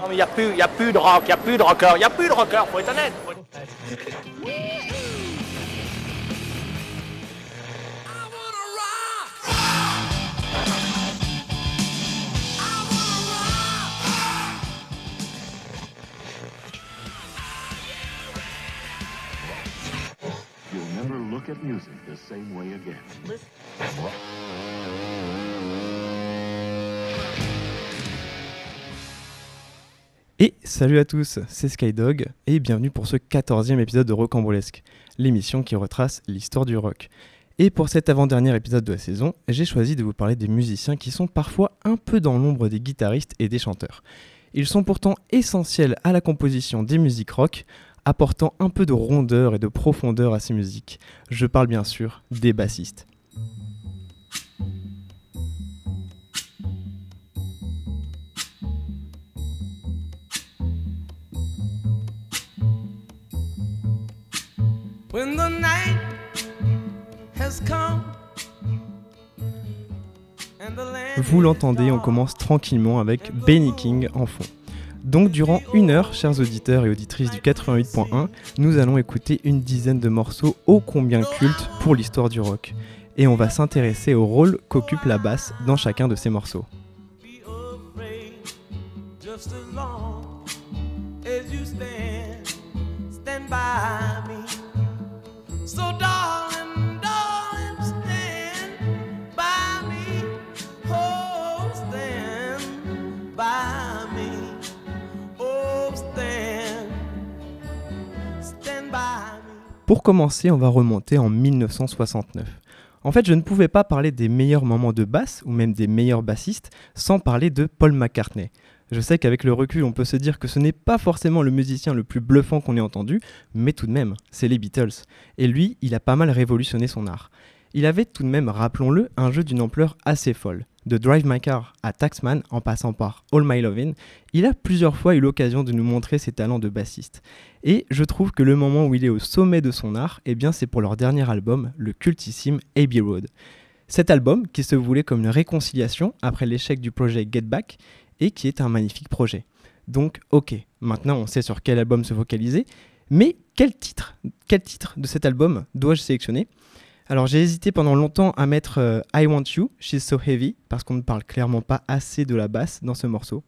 Non mais il n'y a, plus- y a plus de rock, il n'y a plus de rocker, il n'y a plus de rocker, faut être honnête. faut être- You'll never look at music the same way again. Et salut à tous, c'est Skydog et bienvenue pour ce 14e épisode de Rocambolesque, l'émission qui retrace l'histoire du rock. Et pour cet avant-dernier épisode de la saison, j'ai choisi de vous parler des musiciens qui sont parfois un peu dans l'ombre des guitaristes et des chanteurs. Ils sont pourtant essentiels à la composition des musiques rock, apportant un peu de rondeur et de profondeur à ces musiques. Je parle bien sûr des bassistes. When the night has come and the land Vous l'entendez, on commence tranquillement avec Benny King en fond. Donc durant une heure, chers auditeurs et auditrices du 88.1, nous allons écouter une dizaine de morceaux ô combien cultes pour l'histoire du rock. Et on va s'intéresser au rôle qu'occupe la basse dans chacun de ces morceaux. Oh. Pour commencer, on va remonter en 1969. En fait, je ne pouvais pas parler des meilleurs moments de basse, ou même des meilleurs bassistes, sans parler de Paul McCartney. Je sais qu'avec le recul, on peut se dire que ce n'est pas forcément le musicien le plus bluffant qu'on ait entendu, mais tout de même, c'est les Beatles. Et lui, il a pas mal révolutionné son art. Il avait tout de même, rappelons-le, un jeu d'une ampleur assez folle. De Drive My Car à Taxman, en passant par All My Lovin', il a plusieurs fois eu l'occasion de nous montrer ses talents de bassiste. Et je trouve que le moment où il est au sommet de son art, eh bien c'est pour leur dernier album, le cultissime Abbey Road. Cet album, qui se voulait comme une réconciliation après l'échec du projet Get Back, et qui est un magnifique projet. Donc ok, maintenant on sait sur quel album se focaliser, mais quel titre, quel titre de cet album dois-je sélectionner? Alors j'ai hésité pendant longtemps à mettre euh, I Want You, She's So Heavy, parce qu'on ne parle clairement pas assez de la basse dans ce morceau.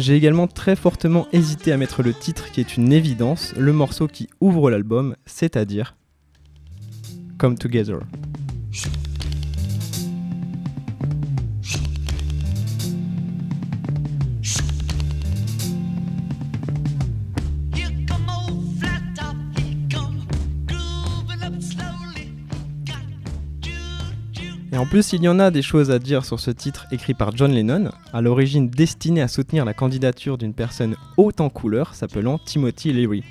J'ai également très fortement hésité à mettre le titre qui est une évidence, le morceau qui ouvre l'album, c'est-à-dire Come Together. Et en plus, il y en a des choses à dire sur ce titre écrit par John Lennon, à l'origine destiné à soutenir la candidature d'une personne haute en couleur s'appelant Timothy Leary.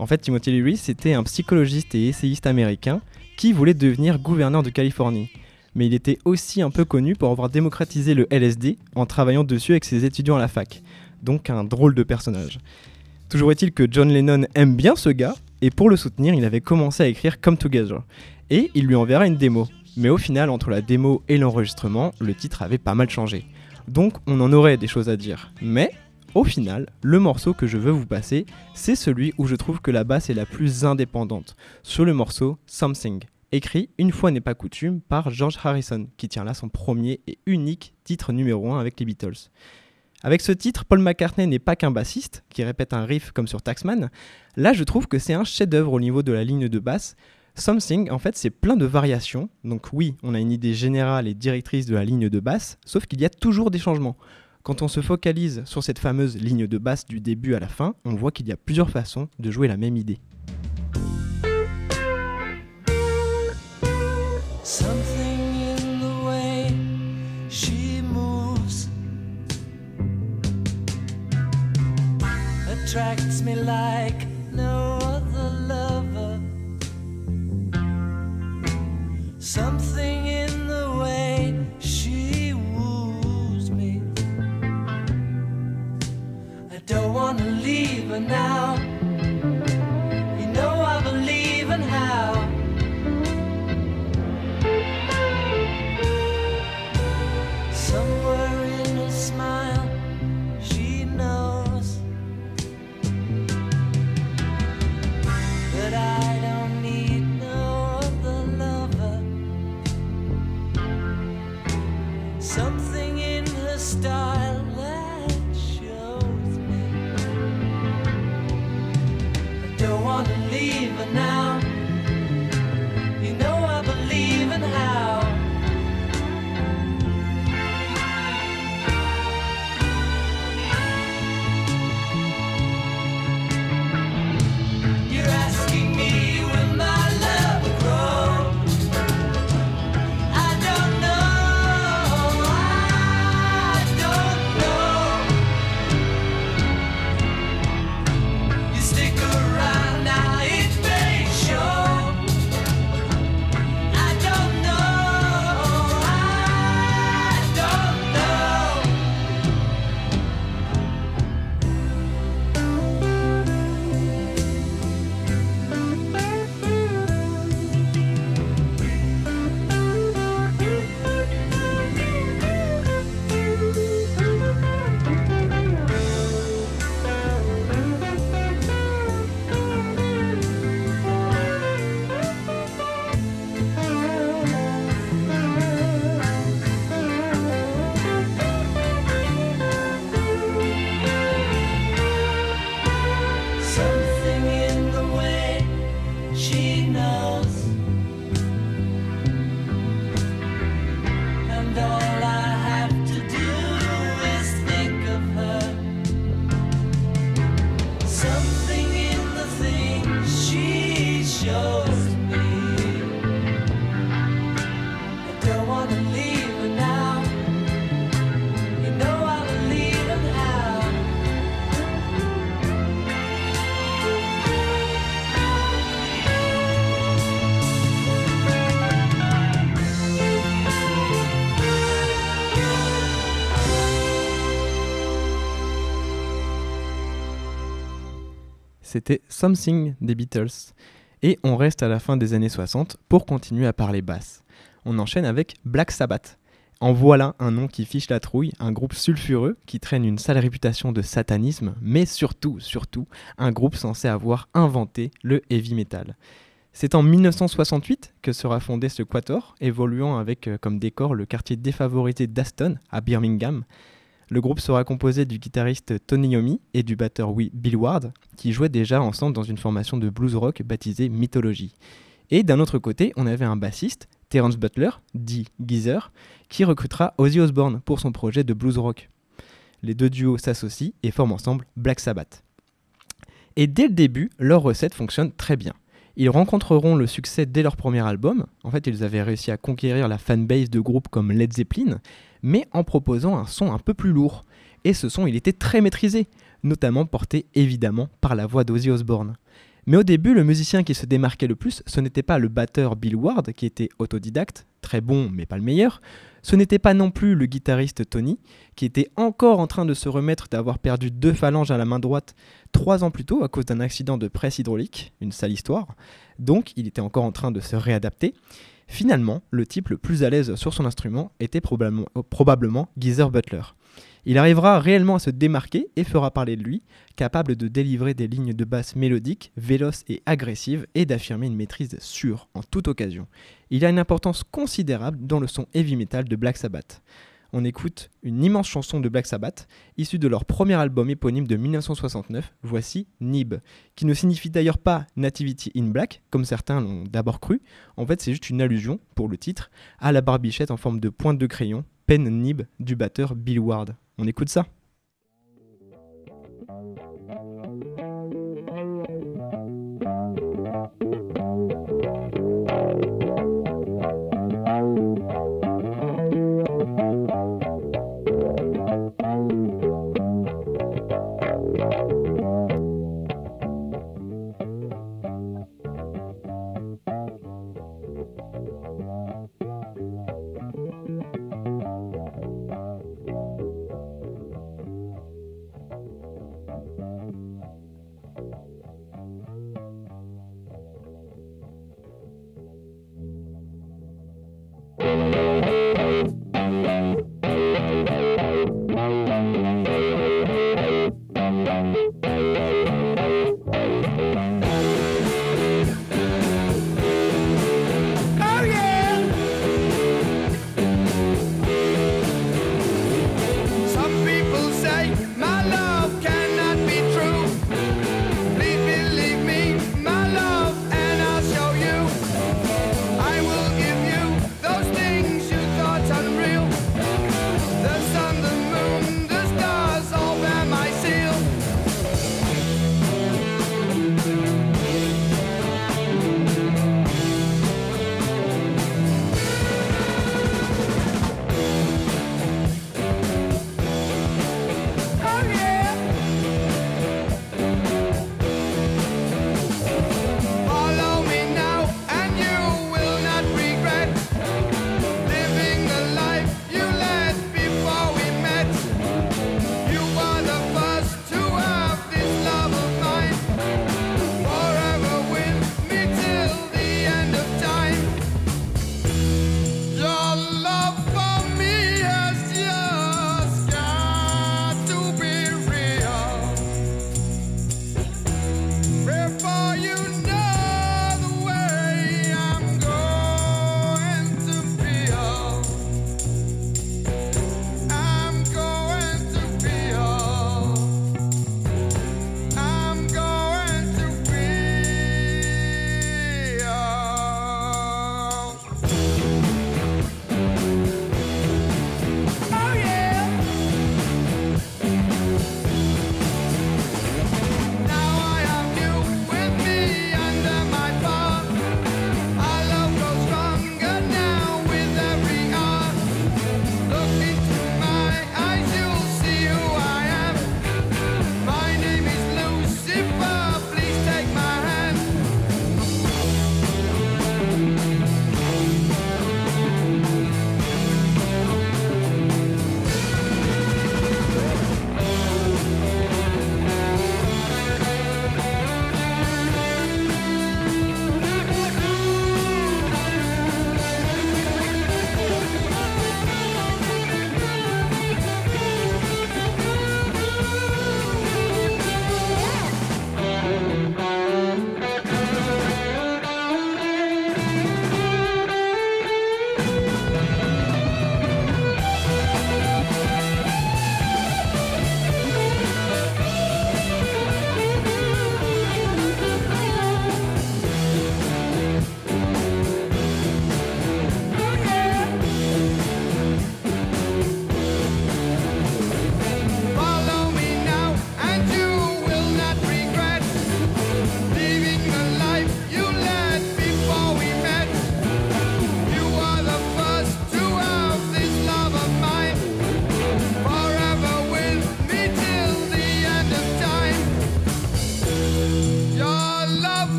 En fait, Timothy Leary, c'était un psychologiste et essayiste américain qui voulait devenir gouverneur de Californie. Mais il était aussi un peu connu pour avoir démocratisé le LSD en travaillant dessus avec ses étudiants à la fac. Donc un drôle de personnage. Toujours est-il que John Lennon aime bien ce gars, et pour le soutenir, il avait commencé à écrire Come Together. Et il lui enverra une démo. Mais au final, entre la démo et l'enregistrement, le titre avait pas mal changé. Donc on en aurait des choses à dire. Mais au final, le morceau que je veux vous passer, c'est celui où je trouve que la basse est la plus indépendante. Sur le morceau Something, écrit une fois n'est pas coutume par George Harrison, qui tient là son premier et unique titre numéro 1 avec les Beatles. Avec ce titre, Paul McCartney n'est pas qu'un bassiste qui répète un riff comme sur Taxman. Là, je trouve que c'est un chef-d'œuvre au niveau de la ligne de basse. Something, en fait, c'est plein de variations. Donc oui, on a une idée générale et directrice de la ligne de basse, sauf qu'il y a toujours des changements. Quand on se focalise sur cette fameuse ligne de basse du début à la fin, on voit qu'il y a plusieurs façons de jouer la même idée. Now. C'était Something des Beatles. Et on reste à la fin des années 60 pour continuer à parler basse. On enchaîne avec Black Sabbath. En voilà un nom qui fiche la trouille, un groupe sulfureux qui traîne une sale réputation de satanisme, mais surtout, surtout, un groupe censé avoir inventé le heavy metal. C'est en 1968 que sera fondé ce quator, évoluant avec euh, comme décor le quartier défavorisé d'Aston, à Birmingham. Le groupe sera composé du guitariste Tony Yomi et du batteur Bill Ward, qui jouaient déjà ensemble dans une formation de blues rock baptisée Mythology. Et d'un autre côté, on avait un bassiste, Terence Butler, dit Geezer, qui recrutera Ozzy Osbourne pour son projet de blues rock. Les deux duos s'associent et forment ensemble Black Sabbath. Et dès le début, leur recette fonctionne très bien. Ils rencontreront le succès dès leur premier album. En fait, ils avaient réussi à conquérir la fanbase de groupes comme Led Zeppelin, mais en proposant un son un peu plus lourd. Et ce son, il était très maîtrisé, notamment porté évidemment par la voix d'Ozzy Osbourne. Mais au début, le musicien qui se démarquait le plus, ce n'était pas le batteur Bill Ward, qui était autodidacte, très bon mais pas le meilleur, ce n'était pas non plus le guitariste Tony, qui était encore en train de se remettre d'avoir perdu deux phalanges à la main droite trois ans plus tôt à cause d'un accident de presse hydraulique, une sale histoire, donc il était encore en train de se réadapter. Finalement, le type le plus à l'aise sur son instrument était probablement, probablement Geezer Butler. Il arrivera réellement à se démarquer et fera parler de lui, capable de délivrer des lignes de basse mélodiques, véloces et agressives et d'affirmer une maîtrise sûre en toute occasion. Il a une importance considérable dans le son heavy metal de Black Sabbath. On écoute une immense chanson de Black Sabbath, issue de leur premier album éponyme de 1969, voici Nib, qui ne signifie d'ailleurs pas Nativity in Black, comme certains l'ont d'abord cru. En fait, c'est juste une allusion, pour le titre, à la barbichette en forme de pointe de crayon, pen nib du batteur Bill Ward. On écoute ça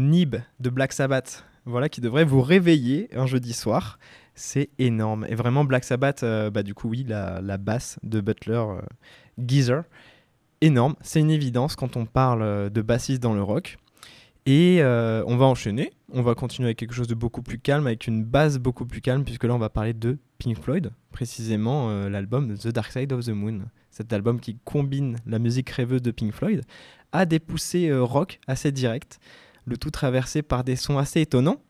Nib de Black Sabbath, voilà qui devrait vous réveiller un jeudi soir. C'est énorme. Et vraiment, Black Sabbath, euh, bah, du coup, oui, la, basse de Butler euh, Geezer, énorme. C'est une évidence quand on parle euh, de bassiste dans le rock. Et on va enchaîner. On va continuer avec quelque chose de beaucoup plus calme, avec une base beaucoup plus calme, puisque là, on va parler de Pink Floyd, précisément l'album The Dark Side of the Moon. Cet album qui combine la musique rêveuse de Pink Floyd à des poussées rock assez directes, le tout traversé par des sons assez étonnants,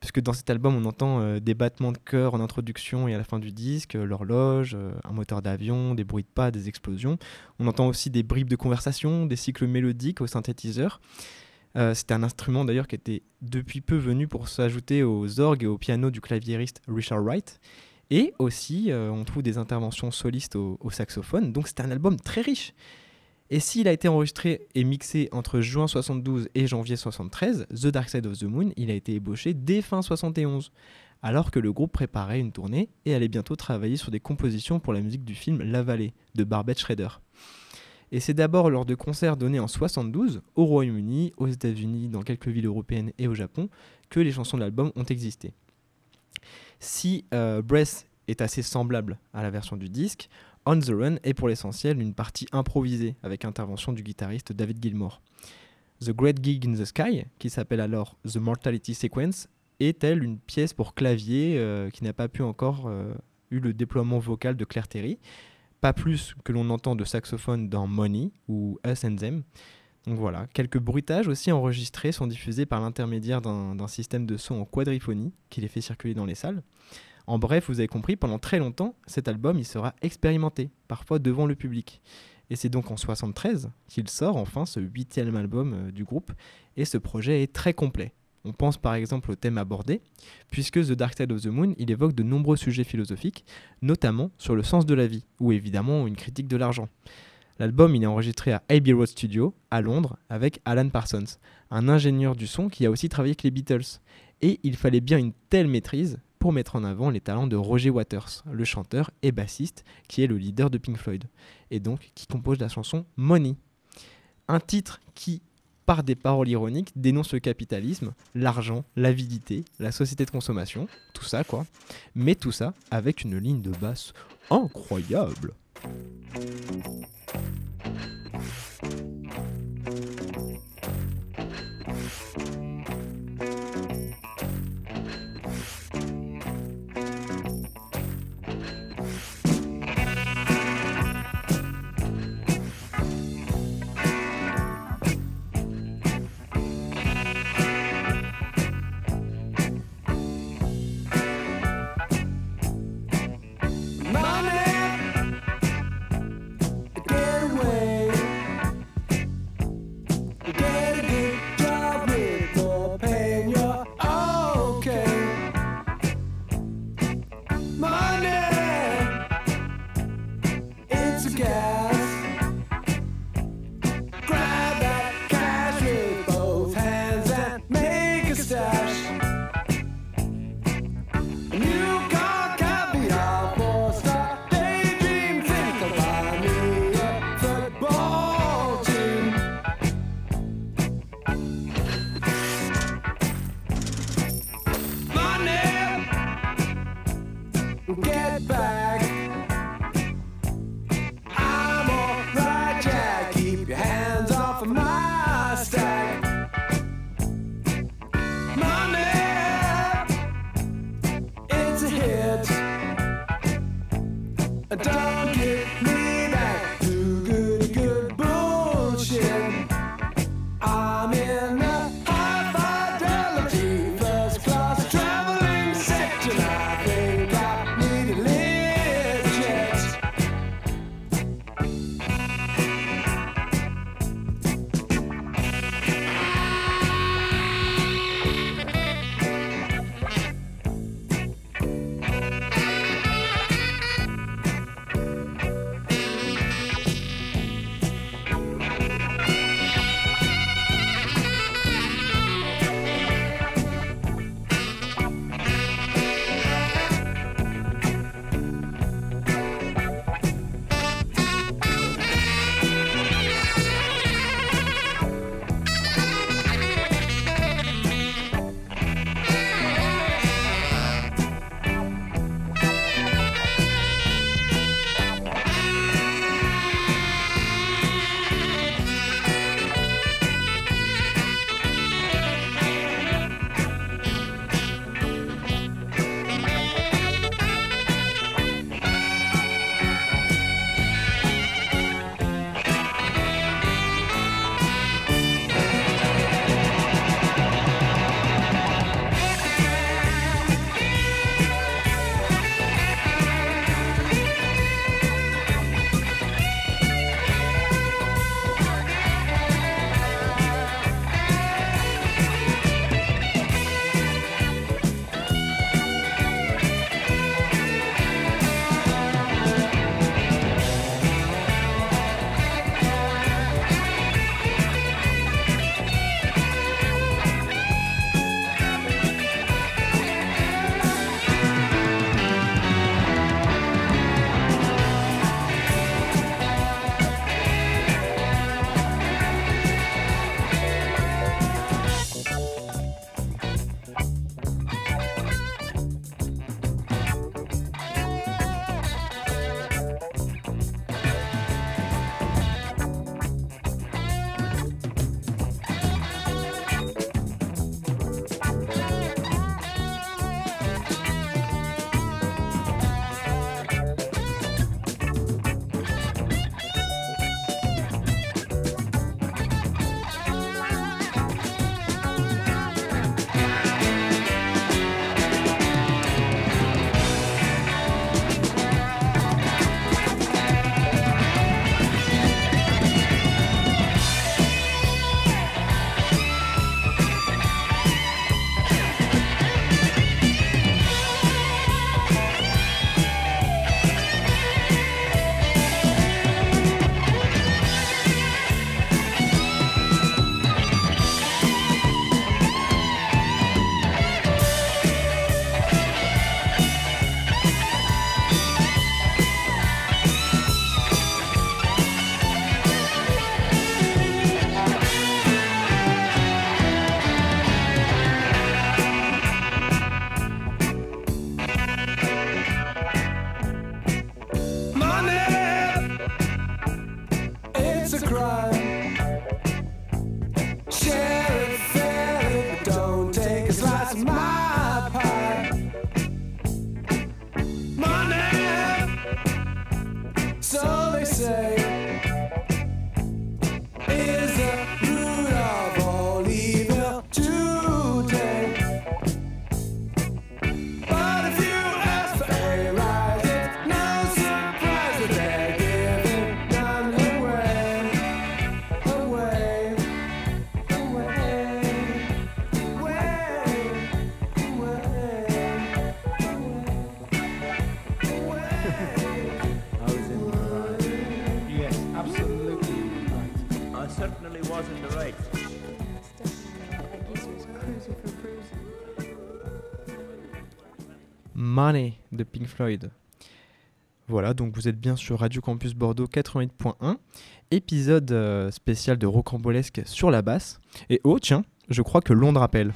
puisque dans cet album, on entend euh, des battements de cœur en introduction et à la fin du disque, euh, l'horloge, euh, un moteur d'avion, des bruits de pas, des explosions. On entend aussi des bribes de conversation, des cycles mélodiques au synthétiseur. C'était un instrument d'ailleurs qui était depuis peu venu pour s'ajouter aux orgues et au piano du claviériste Richard Wright. Et aussi, on trouve des interventions solistes au saxophone. Donc c'est un album très riche. Et s'il a été enregistré et mixé entre juin 72 et janvier 73, The Dark Side of the Moon, il a été ébauché dès fin 71, alors que le groupe préparait une tournée et allait bientôt travailler sur des compositions pour la musique du film La Vallée de Barbet Schrader. Et c'est d'abord lors de concerts donnés en 72 au Royaume-Uni, aux États-Unis, dans quelques villes européennes et au Japon que les chansons de l'album ont existé. Si euh, Breath est assez semblable à la version du disque, On the Run est pour l'essentiel une partie improvisée avec intervention du guitariste David Gilmour. The Great Gig in the Sky, qui s'appelle alors The Mortality Sequence, est elle une pièce pour clavier euh, qui n'a pas pu encore euh, eu le déploiement vocal de Claire Terry, pas plus que l'on entend de saxophone dans Money ou Us and Them. Donc voilà, quelques bruitages aussi enregistrés sont diffusés par l'intermédiaire d'un système de son en quadriphonie qui les fait circuler dans les salles. En bref, vous avez compris, pendant très longtemps, cet album il sera expérimenté, parfois devant le public. Et c'est donc en 73 qu'il sort enfin ce huitième album euh, du groupe, et ce projet est très complet. On pense par exemple au thème abordé, puisque The Dark Side of the Moon, il évoque de nombreux sujets philosophiques, notamment sur le sens de la vie, ou évidemment une critique de l'argent. L'album il est enregistré à Abbey Road Studio, à Londres, avec Alan Parsons, un ingénieur du son qui a aussi travaillé avec les Beatles. Et il fallait bien une telle maîtrise pour mettre en avant les talents de Roger Waters, le chanteur et bassiste qui est le leader de Pink Floyd, et donc qui compose la chanson Money. Un titre qui, par des paroles ironiques, dénonce le capitalisme, l'argent, l'avidité, la société de consommation, tout ça quoi. Mais tout ça avec une ligne de basse incroyable. Voilà, donc vous êtes bien sur Radio Campus Bordeaux 88.1, épisode euh, spécial de Rocambolesque sur la basse. Et oh, tiens, je crois que Londres appelle.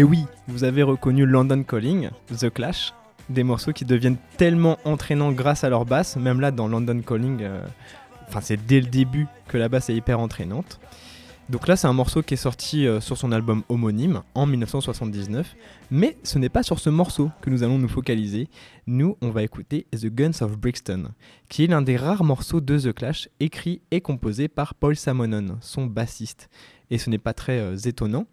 Et oui, vous avez reconnu London Calling, The Clash, des morceaux qui deviennent tellement entraînants grâce à leur basse, même là dans London Calling, euh, enfin c'est dès le début que la basse est hyper entraînante. Donc là c'est un morceau qui est sorti euh, sur son album homonyme en 1979, mais ce n'est pas sur ce morceau que nous allons nous focaliser. Nous on va écouter The Guns of Brixton, qui est l'un des rares morceaux de The Clash écrit et composé par Paul Simonon, son bassiste. Et ce n'est pas très euh, étonnant,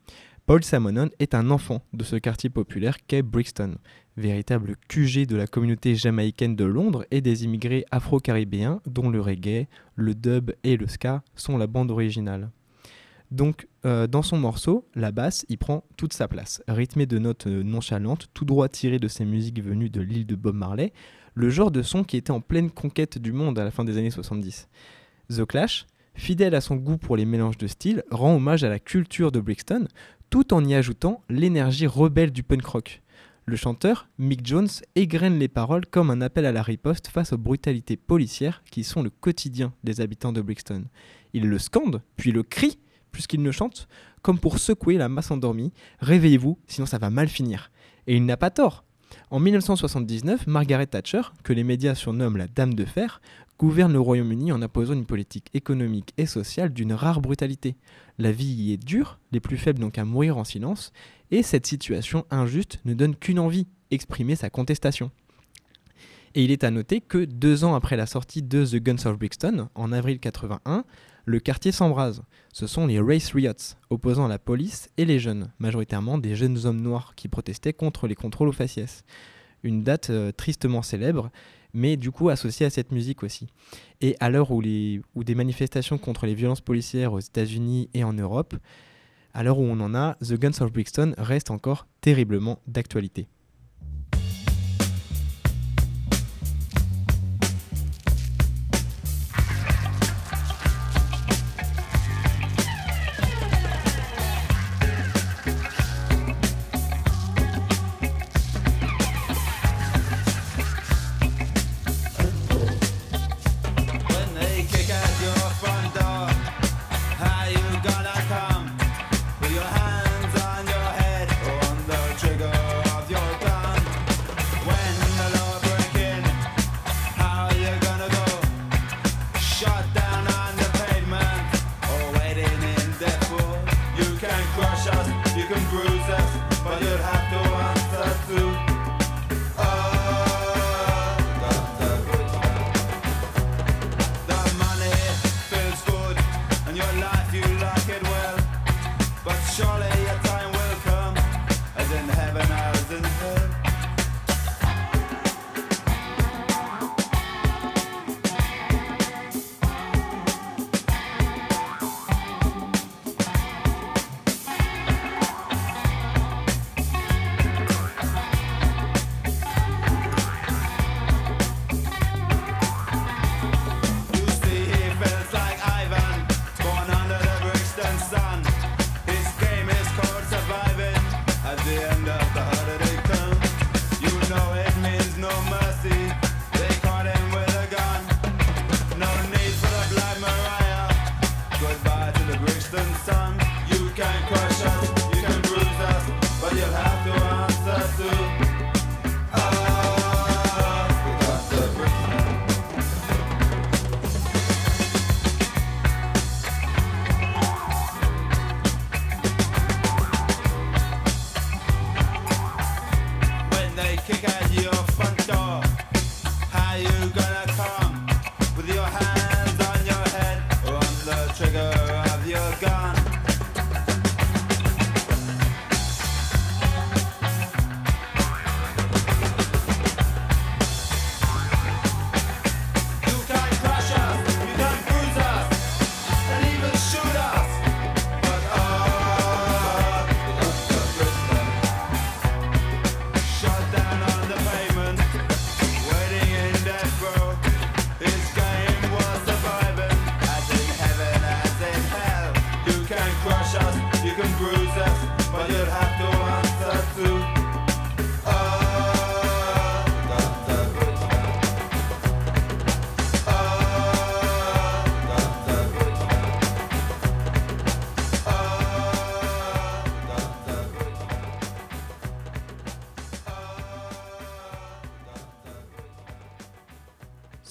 Paul Simonon est un enfant de ce quartier populaire qu'est Brixton, véritable QG de la communauté jamaïcaine de Londres et des immigrés afro-caribéens dont le reggae, le dub et le ska sont la bande originale. Donc, euh, dans son morceau, la basse y prend toute sa place, rythmée de notes euh, nonchalantes, tout droit tirées de ces musiques venues de l'île de Bob Marley, le genre de son qui était en pleine conquête du monde à la fin des années 70. The Clash, fidèle à son goût pour les mélanges de styles, rend hommage à la culture de Brixton, tout en y ajoutant l'énergie rebelle du punk rock. Le chanteur, Mick Jones, égrène les paroles comme un appel à la riposte face aux brutalités policières qui sont le quotidien des habitants de Brixton. Il le scande, puis le crie, plus qu'il ne chante, comme pour secouer la masse endormie. Réveillez-vous, sinon ça va mal finir. Et il n'a pas tort. En 1979, Margaret Thatcher, que les médias surnomment la Dame de Fer, gouverne le Royaume-Uni en imposant une politique économique et sociale d'une rare brutalité. La vie y est dure, les plus faibles n'ont qu'à mourir en silence, et cette situation injuste ne donne qu'une envie, exprimer sa contestation. Et il est à noter que deux ans après la sortie de The Guns of Brixton, en avril 81, le quartier s'embrase. Ce sont les Race Riots, opposant la police et les jeunes, majoritairement des jeunes hommes noirs qui protestaient contre les contrôles aux faciès. Une date euh, tristement célèbre, mais du coup associée à cette musique aussi. Et à l'heure où des manifestations contre les violences policières aux États-Unis et en Europe, à l'heure où on en a, The Guns of Brixton reste encore terriblement d'actualité.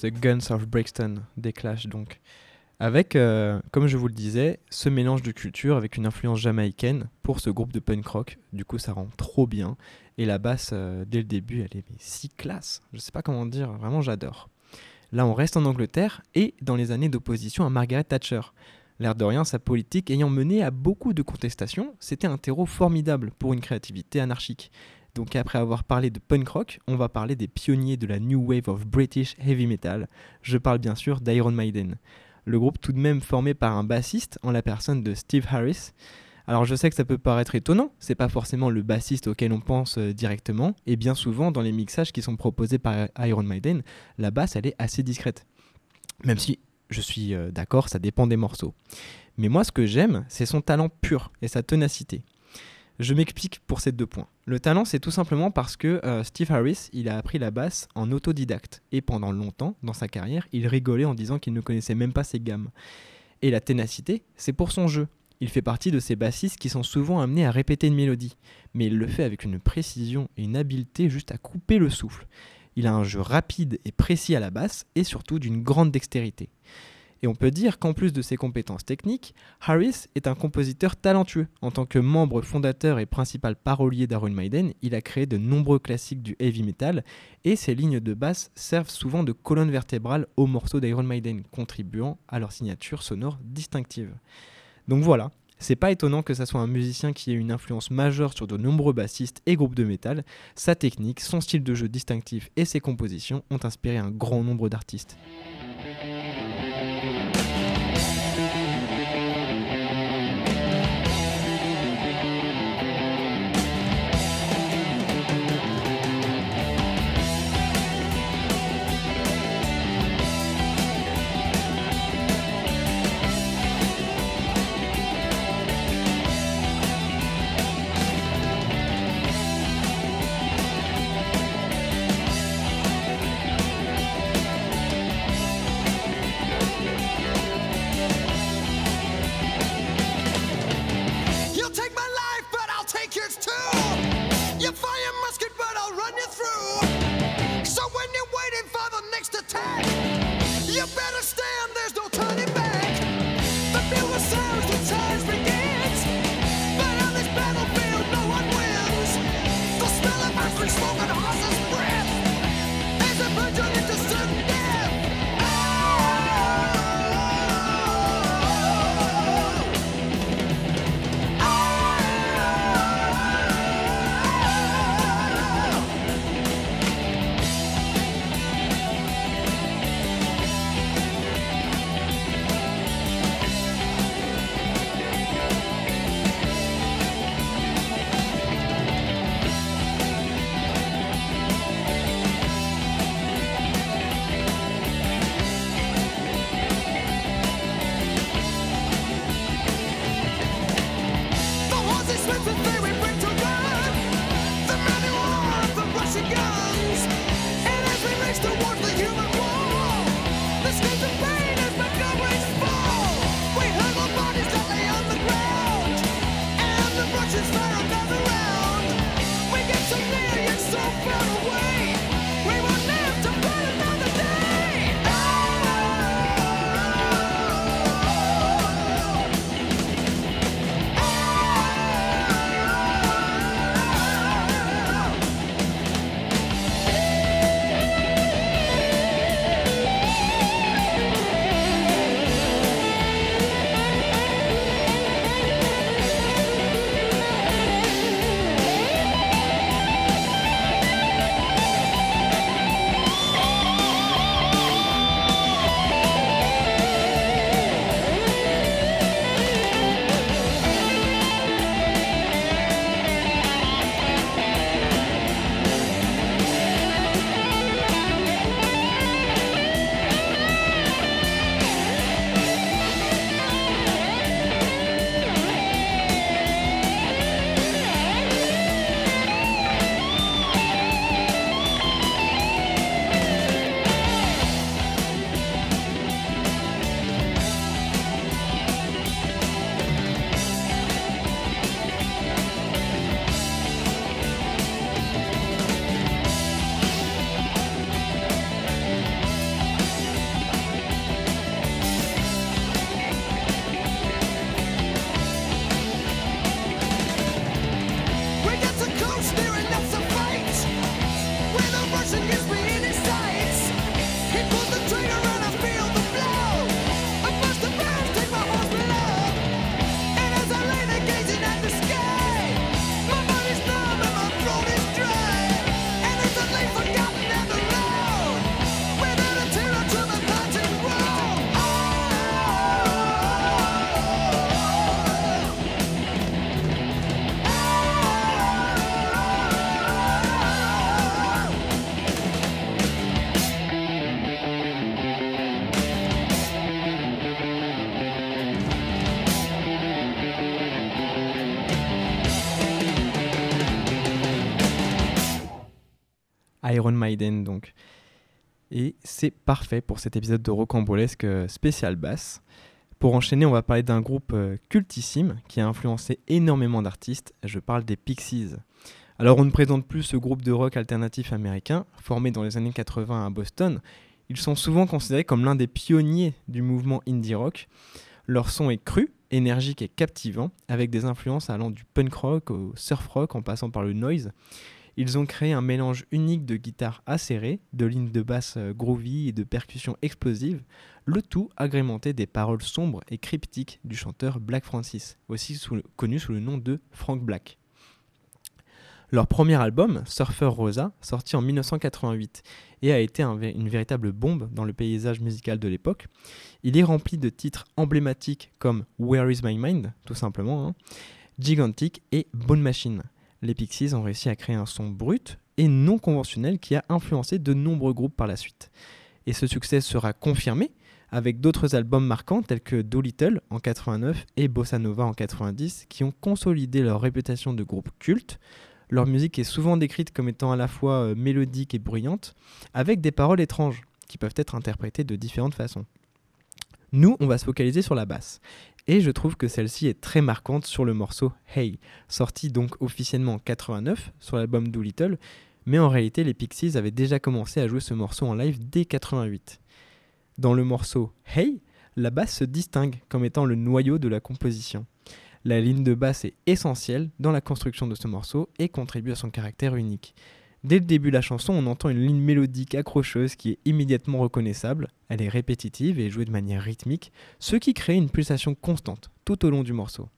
The Guns of Brixton, des Clash donc. Avec, euh, comme je vous le disais, ce mélange de culture avec une influence jamaïcaine pour ce groupe de punk rock. Du coup, ça rend trop bien. Et la basse, euh, dès le début, elle est si classe. Je sais pas comment dire, vraiment j'adore. Là, on reste en Angleterre et dans les années d'opposition à Margaret Thatcher. L'air de rien, sa politique ayant mené à beaucoup de contestations, c'était un terreau formidable pour une créativité anarchique. Donc après avoir parlé de punk rock, on va parler des pionniers de la New Wave of British Heavy Metal. Je parle bien sûr d'Iron Maiden. Le groupe tout de même formé par un bassiste en la personne de Steve Harris. Alors je sais que ça peut paraître étonnant, c'est pas forcément le bassiste auquel on pense euh, directement, et bien souvent dans les mixages qui sont proposés par Iron Maiden, la basse elle est assez discrète. Même si je suis euh, d'accord, ça dépend des morceaux. Mais moi ce que j'aime, c'est son talent pur et sa ténacité. Je m'explique pour ces deux points. Le talent, c'est tout simplement parce que euh, Steve Harris, il a appris la basse en autodidacte. Et pendant longtemps, dans sa carrière, il rigolait en disant qu'il ne connaissait même pas ses gammes. Et la ténacité, c'est pour son jeu. Il fait partie de ces bassistes qui sont souvent amenés à répéter une mélodie. Mais il le fait avec une précision et une habileté juste à couper le souffle. Il a un jeu rapide et précis à la basse et surtout d'une grande dextérité. Et on peut dire qu'en plus de ses compétences techniques, Harris est un compositeur talentueux. En tant que membre fondateur et principal parolier d'Iron Maiden, il a créé de nombreux classiques du heavy metal et ses lignes de basse servent souvent de colonne vertébrale aux morceaux d'Iron Maiden, contribuant à leur signature sonore distinctive. Donc voilà, c'est pas étonnant que ça soit un musicien qui ait une influence majeure sur de nombreux bassistes et groupes de métal. Sa technique, son style de jeu distinctif et ses compositions ont inspiré un grand nombre d'artistes. Iron Maiden donc. Et c'est parfait pour cet épisode de Rocambolesque euh, spécial basse. Pour enchaîner, on va parler d'un groupe euh, cultissime qui a influencé énormément d'artistes. Je parle des Pixies. Alors on ne présente plus ce groupe de rock alternatif américain, formé dans les années 80 à Boston. Ils sont souvent considérés comme l'un des pionniers du mouvement indie rock. Leur son est cru, énergique et captivant, avec des influences allant du punk rock au surf rock en passant par le noise. Ils ont créé un mélange unique de guitares acérées, de lignes de basse euh, groovy et de percussions explosives, le tout agrémenté des paroles sombres et cryptiques du chanteur Black Francis, aussi connu sous le nom de Frank Black. Leur premier album, Surfer Rosa, sorti en 1988 et a été une véritable bombe dans le paysage musical de l'époque, il est rempli de titres emblématiques comme Where is My Mind, tout simplement, hein, Gigantic et Bone Machine. Les Pixies ont réussi à créer un son brut et non conventionnel qui a influencé de nombreux groupes par la suite. Et ce succès sera confirmé avec d'autres albums marquants tels que Doolittle en 89 et Bossa Nova en 90 qui ont consolidé leur réputation de groupe culte. Leur musique est souvent décrite comme étant à la fois euh, mélodique et bruyante, avec des paroles étranges qui peuvent être interprétées de différentes façons. Nous, on va se focaliser sur la basse. Et je trouve que celle-ci est très marquante sur le morceau Hey, sorti donc officiellement en 89 sur l'album Doolittle, mais en réalité les Pixies avaient déjà commencé à jouer ce morceau en live dès 88. Dans le morceau Hey, la basse se distingue comme étant le noyau de la composition. La ligne de basse est essentielle dans la construction de ce morceau et contribue à son caractère unique. Dès le début de la chanson, on entend une ligne mélodique accrocheuse qui est immédiatement reconnaissable. Elle est répétitive et jouée de manière rythmique, ce qui crée une pulsation constante tout au long du morceau.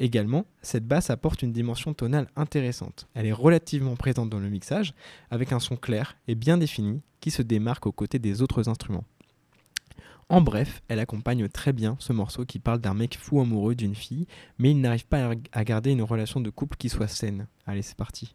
Également, cette basse apporte une dimension tonale intéressante. Elle est relativement présente dans le mixage, avec un son clair et bien défini qui se démarque aux côtés des autres instruments. En bref, elle accompagne très bien ce morceau qui parle d'un mec fou amoureux d'une fille, mais il n'arrive pas à- garder une relation de couple qui soit saine. Allez, c'est parti.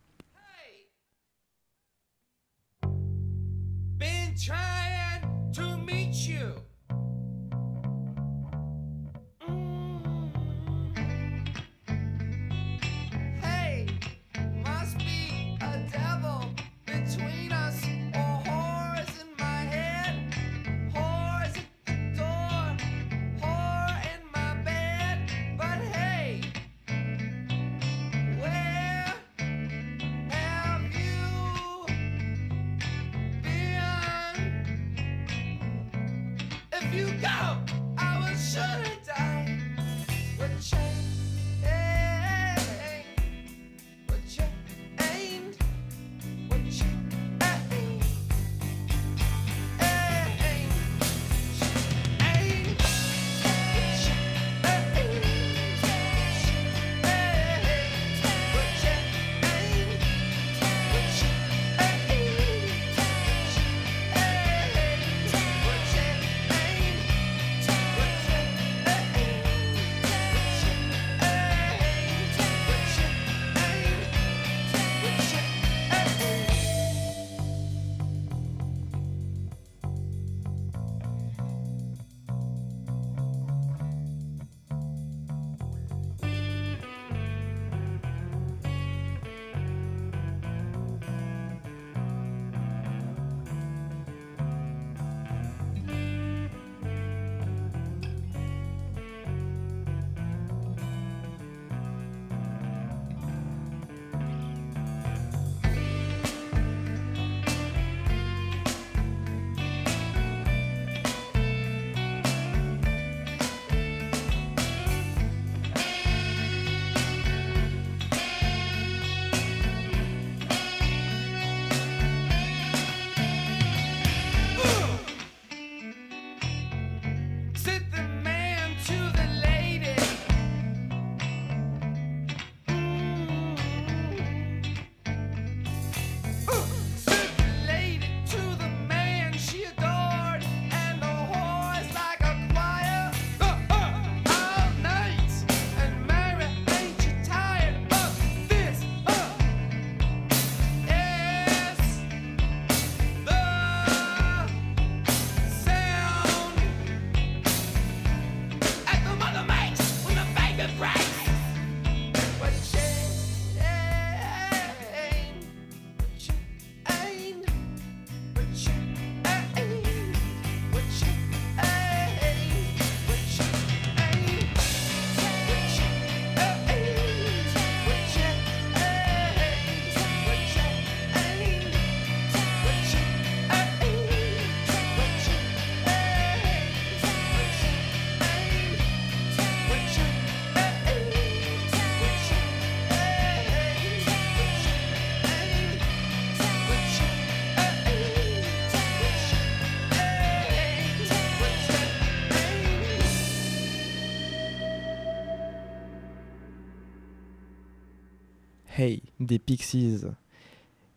Hey des Pixies.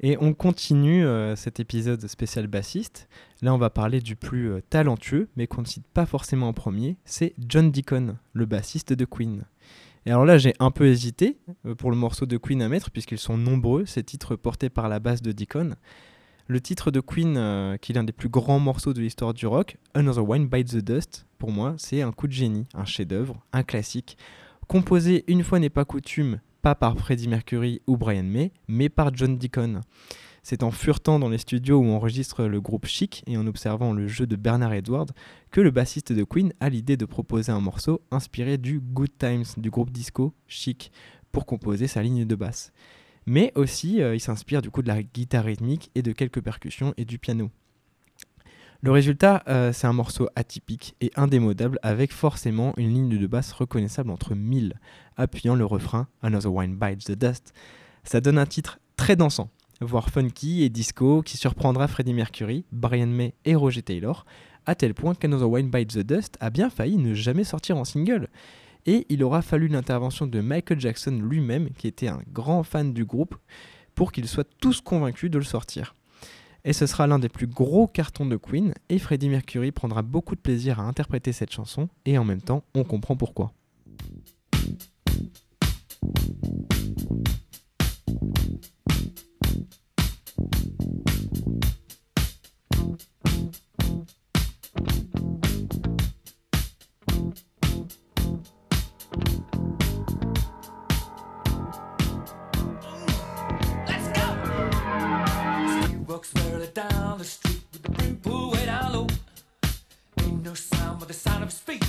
Et on continue euh, cet épisode spécial bassiste. Là, on va parler du plus euh, talentueux, mais qu'on ne cite pas forcément en premier, c'est John Deacon, le bassiste de Queen. Et alors là, j'ai un peu hésité euh, pour le morceau de Queen à mettre, puisqu'ils sont nombreux, ces titres portés par la basse de Deacon. Le titre de Queen, qui est l'un des plus grands morceaux de l'histoire du rock, Another One Bites the Dust, pour moi, c'est un coup de génie, un chef-d'œuvre, un classique, composé une fois n'est pas coutume, pas par Freddie Mercury ou Brian May, mais par John Deacon. C'est en furetant dans les studios où enregistre le groupe Chic et en observant le jeu de Bernard Edwards que le bassiste de Queen a l'idée de proposer un morceau inspiré du Good Times du groupe disco Chic pour composer sa ligne de basse. Mais aussi, euh, il s'inspire du coup de la guitare rythmique et de quelques percussions et du piano. Le résultat, euh, c'est un morceau atypique et indémodable avec forcément une ligne de basse reconnaissable entre mille, appuyant le refrain Another Wine Bites the Dust. Ça donne un titre très dansant, voire funky et disco qui surprendra Freddie Mercury, Brian May et Roger Taylor, à tel point qu'Another Wine Bites the Dust a bien failli ne jamais sortir en single. Et il aura fallu l'intervention de Michael Jackson lui-même, qui était un grand fan du groupe, pour qu'ils soient tous convaincus de le sortir. Et ce sera l'un des plus gros cartons de Queen, et Freddie Mercury prendra beaucoup de plaisir à interpréter cette chanson, et en même temps, on comprend pourquoi. The sound of his feet.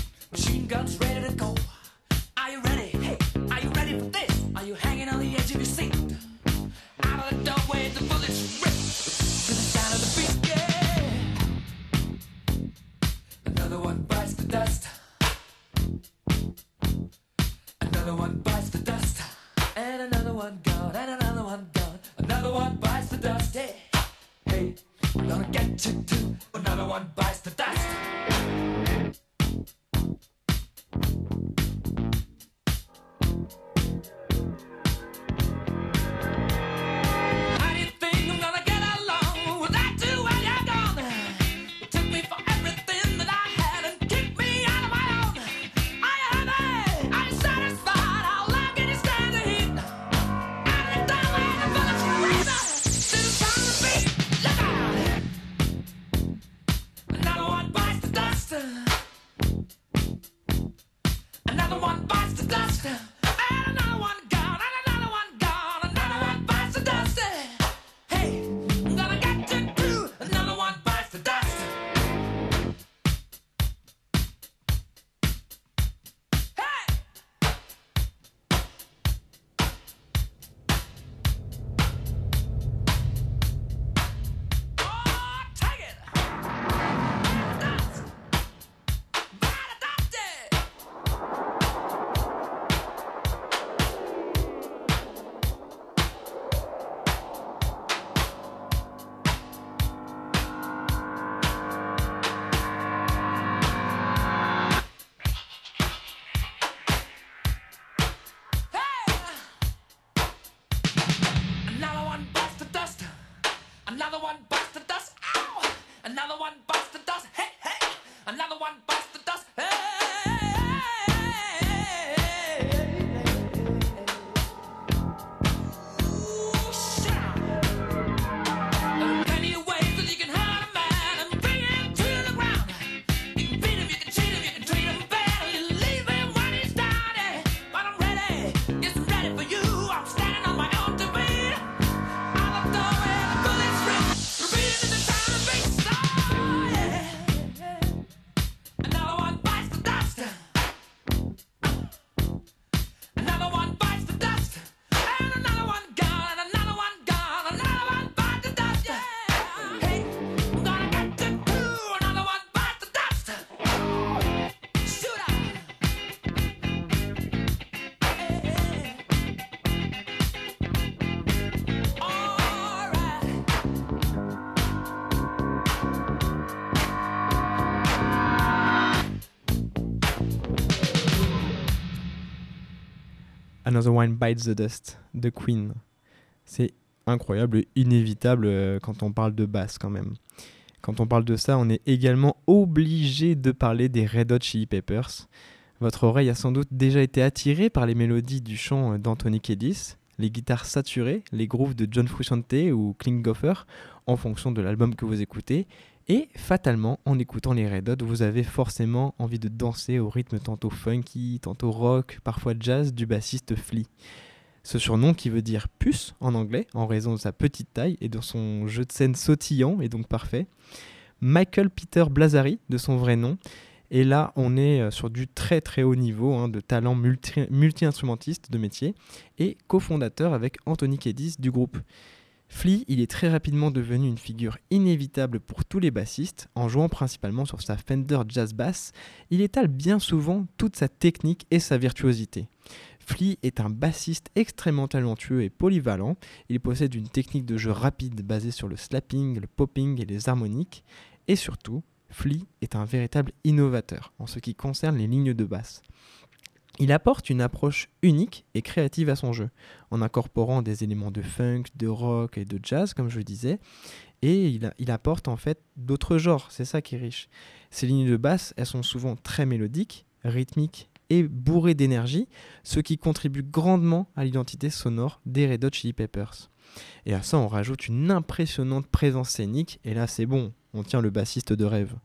Another One Bites the Dust de Queen. C'est incroyable, inévitable euh, quand on parle de basse quand même. Quand on parle de ça, on est également obligé de parler des Red Hot Chili Peppers. Votre oreille a sans doute déjà été attirée par les mélodies du chant euh, d'Anthony Kiedis, les guitares saturées, les grooves de John Frusciante ou Klinghoffer, en fonction de l'album que vous écoutez. Et fatalement, en écoutant les Red Hot, vous avez forcément envie de danser au rythme tantôt funky, tantôt rock, parfois jazz du bassiste Flea. Ce surnom qui veut dire puce en anglais, en raison de sa petite taille et de son jeu de scène sautillant et donc parfait. Michael Peter Blazari, de son vrai nom. Et là, on est euh, sur du très très haut niveau hein, de talent multi- multi-instrumentiste de métier et cofondateur avec Anthony Kiedis du groupe. Flea, il est très rapidement devenu une figure inévitable pour tous les bassistes, en jouant principalement sur sa Fender Jazz Bass, il étale bien souvent toute sa technique et sa virtuosité. Flea est un bassiste extrêmement talentueux et polyvalent, il possède une technique de jeu rapide basée sur le slapping, le popping et les harmoniques, et surtout, Flea est un véritable innovateur en ce qui concerne les lignes de basse. Il apporte une approche unique et créative à son jeu, en incorporant des éléments de funk, de rock et de jazz, comme je le disais, et il, il apporte en fait d'autres genres, c'est ça qui est riche. Ces lignes de basse, elles sont souvent très mélodiques, rythmiques et bourrées d'énergie, ce qui contribue grandement à l'identité sonore des Red Hot Chili Peppers. Et à ça, on rajoute une impressionnante présence scénique, et là c'est bon, on tient le bassiste de rêve.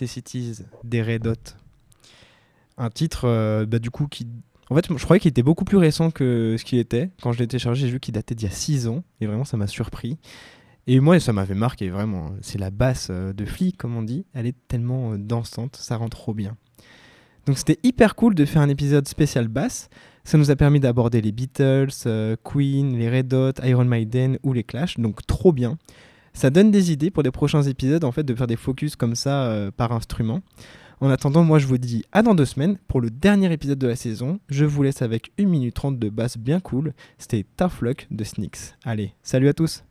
Necessities des Red Hot. Un titre, euh, bah, du coup, qui. En fait, je croyais qu'il était beaucoup plus récent que ce qu'il était. Quand je l'ai téléchargé, j'ai vu qu'il datait d'il y a 6 ans. Et vraiment, ça m'a surpris. Et moi, ça m'avait marqué, vraiment. C'est la basse euh, de flic, comme on dit. Elle est tellement euh, dansante, ça rend trop bien. Donc, c'était hyper cool de faire un épisode spécial basse. Ça nous a permis d'aborder les Beatles, Queen, les Red Hot, Iron Maiden ou les Clash. Donc, trop bien. Ça donne des idées pour les prochains épisodes, en fait, de faire des focus comme ça euh, par instrument. En attendant, moi je vous dis à dans deux semaines pour le dernier épisode de la saison. Je vous laisse avec 1 minute 30 de basse bien cool. C'était Tough de Snicks. Allez, salut à tous